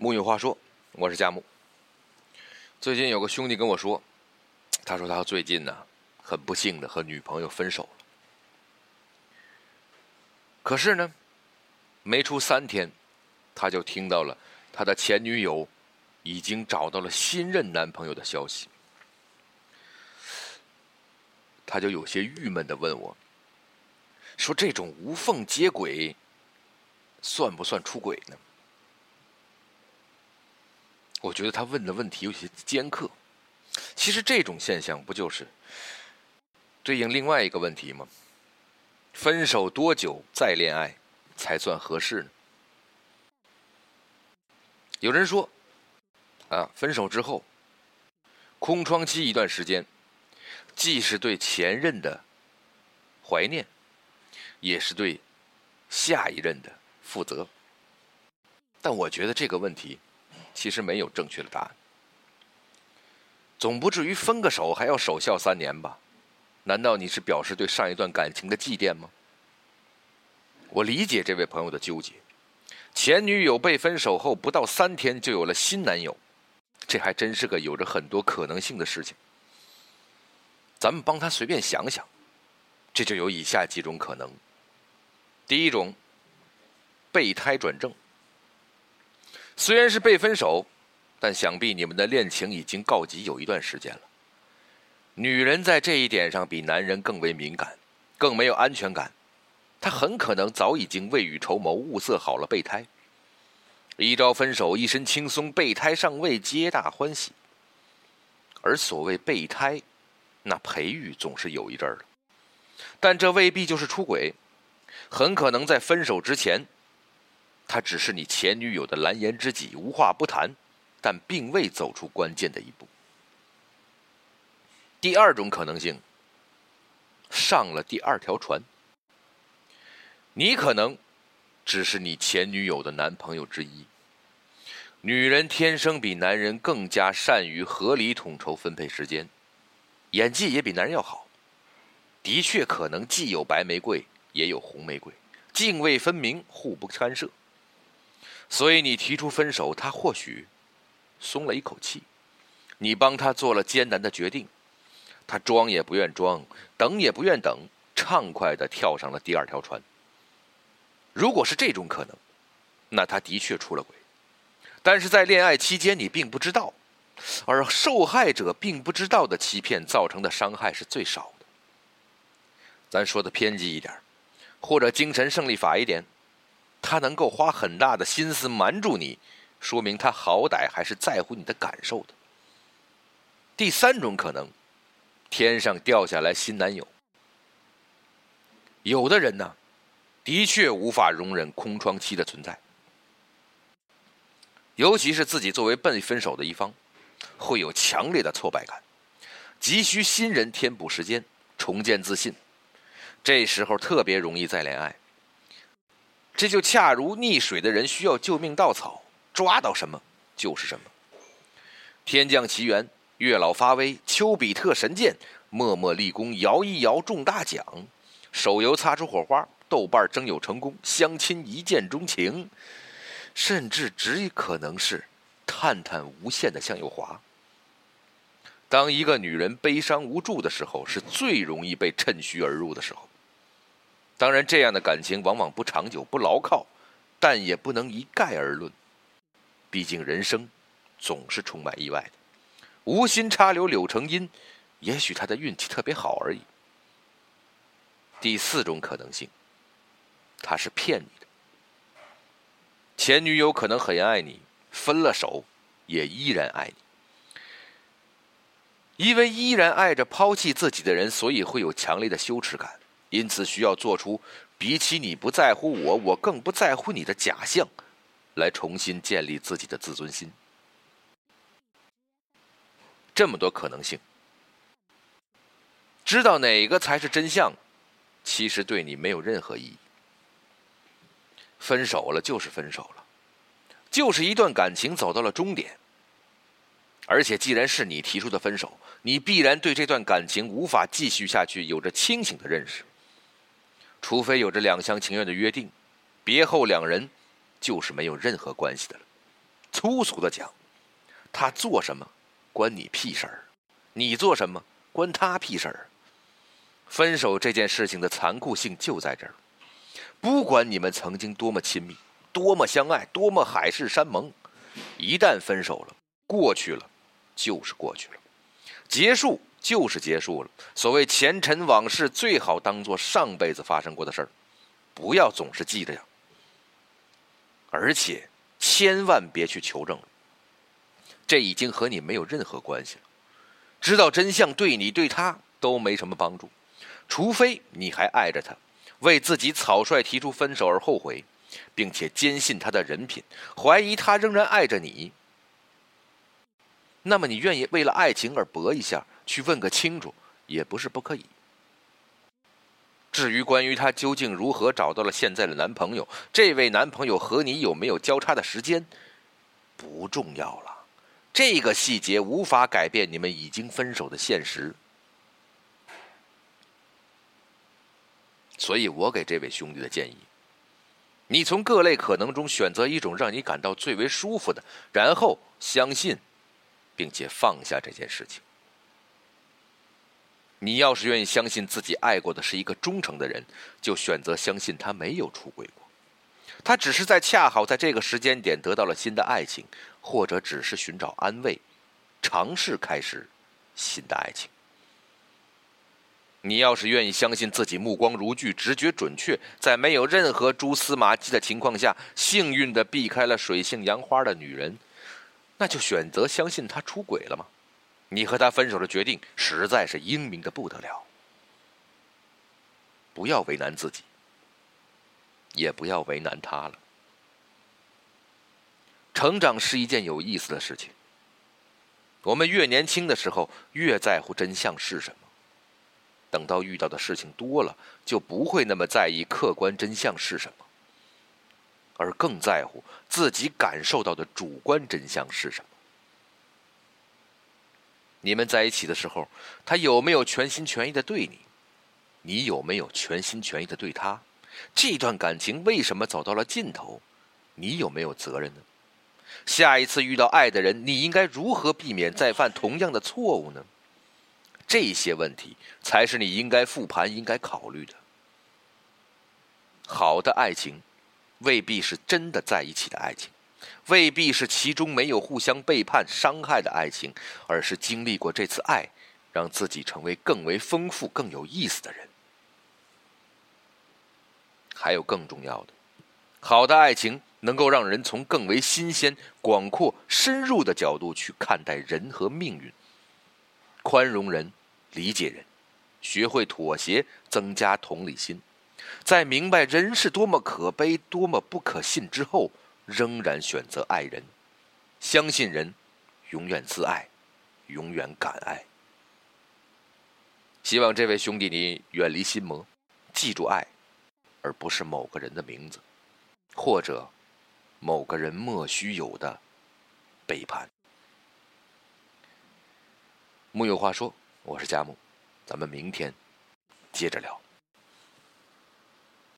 木有话说，我是佳木。最近有个兄弟跟我说，他说他最近呢，很不幸的和女朋友分手了。可是呢，没出三天，他就听到了他的前女友已经找到了新任男朋友的消息。他就有些郁闷的问我，说这种无缝接轨，算不算出轨呢？我觉得他问的问题有些尖刻。其实这种现象不就是对应另外一个问题吗？分手多久再恋爱才算合适呢？有人说，啊，分手之后空窗期一段时间，既是对前任的怀念，也是对下一任的负责。但我觉得这个问题。其实没有正确的答案，总不至于分个手还要守孝三年吧？难道你是表示对上一段感情的祭奠吗？我理解这位朋友的纠结，前女友被分手后不到三天就有了新男友，这还真是个有着很多可能性的事情。咱们帮他随便想想，这就有以下几种可能：第一种，备胎转正。虽然是被分手，但想必你们的恋情已经告急有一段时间了。女人在这一点上比男人更为敏感，更没有安全感。她很可能早已经未雨绸缪，物色好了备胎。一朝分手，一身轻松，备胎上位，皆大欢喜。而所谓备胎，那培育总是有一阵儿的，但这未必就是出轨，很可能在分手之前。他只是你前女友的蓝颜知己，无话不谈，但并未走出关键的一步。第二种可能性，上了第二条船。你可能只是你前女友的男朋友之一。女人天生比男人更加善于合理统筹分配时间，演技也比男人要好。的确，可能既有白玫瑰，也有红玫瑰，泾渭分明，互不干涉。所以你提出分手，他或许松了一口气，你帮他做了艰难的决定，他装也不愿装，等也不愿等，畅快的跳上了第二条船。如果是这种可能，那他的确出了轨，但是在恋爱期间你并不知道，而受害者并不知道的欺骗造成的伤害是最少的。咱说的偏激一点，或者精神胜利法一点。他能够花很大的心思瞒住你，说明他好歹还是在乎你的感受的。第三种可能，天上掉下来新男友。有的人呢，的确无法容忍空窗期的存在，尤其是自己作为被分手的一方，会有强烈的挫败感，急需新人填补时间，重建自信。这时候特别容易再恋爱。这就恰如溺水的人需要救命稻草，抓到什么就是什么。天降奇缘，月老发威，丘比特神剑，默默立功，摇一摇中大奖，手游擦出火花，豆瓣征友成功，相亲一见钟情，甚至只可能是探探无限的向右滑。当一个女人悲伤无助的时候，是最容易被趁虚而入的时候。当然，这样的感情往往不长久、不牢靠，但也不能一概而论。毕竟人生总是充满意外的。无心插柳柳成荫，也许他的运气特别好而已。第四种可能性，他是骗你的。前女友可能很爱你，分了手也依然爱你，因为依然爱着抛弃自己的人，所以会有强烈的羞耻感。因此，需要做出比起你不在乎我，我更不在乎你的假象，来重新建立自己的自尊心。这么多可能性，知道哪个才是真相，其实对你没有任何意义。分手了就是分手了，就是一段感情走到了终点。而且，既然是你提出的分手，你必然对这段感情无法继续下去有着清醒的认识。除非有着两厢情愿的约定，别后两人就是没有任何关系的了。粗俗的讲，他做什么关你屁事儿，你做什么关他屁事儿。分手这件事情的残酷性就在这儿，不管你们曾经多么亲密，多么相爱，多么海誓山盟，一旦分手了，过去了，就是过去了，结束就是结束了。所谓前尘往事，最好当做上辈子发生过的事儿，不要总是记着呀。而且千万别去求证，这已经和你没有任何关系了。知道真相对你对他都没什么帮助。除非你还爱着他，为自己草率提出分手而后悔，并且坚信他的人品，怀疑他仍然爱着你，那么你愿意为了爱情而搏一下，去问个清楚，也不是不可以。至于关于他究竟如何找到了现在的男朋友，这位男朋友和你有没有交叉的时间，不重要了，这个细节无法改变你们已经分手的现实。所以我给这位兄弟的建议：你从各类可能中选择一种让你感到最为舒服的，然后相信，并且放下这件事情。你要是愿意相信自己爱过的是一个忠诚的人，就选择相信他没有出轨过，他只是在恰好在这个时间点得到了新的爱情，或者只是寻找安慰，尝试开始新的爱情。你要是愿意相信自己目光如炬、直觉准确，在没有任何蛛丝马迹的情况下，幸运的避开了水性杨花的女人，那就选择相信他出轨了吗？你和他分手的决定实在是英明的不得了。不要为难自己，也不要为难他了。成长是一件有意思的事情。我们越年轻的时候，越在乎真相是什么。等到遇到的事情多了，就不会那么在意客观真相是什么，而更在乎自己感受到的主观真相是什么。你们在一起的时候，他有没有全心全意的对你？你有没有全心全意的对他？这段感情为什么走到了尽头？你有没有责任呢？下一次遇到爱的人，你应该如何避免再犯同样的错误呢？这些问题才是你应该复盘、应该考虑的。好的爱情，未必是真的在一起的爱情，未必是其中没有互相背叛、伤害的爱情，而是经历过这次爱，让自己成为更为丰富、更有意思的人。还有更重要的，好的爱情能够让人从更为新鲜、广阔、深入的角度去看待人和命运，宽容人。理解人，学会妥协，增加同理心，在明白人是多么可悲、多么不可信之后，仍然选择爱人，相信人永远自爱，永远敢爱。希望这位兄弟你远离心魔，记住爱，而不是某个人的名字，或者某个人莫须有的背叛。木有话说。我是佳木，咱们明天接着聊。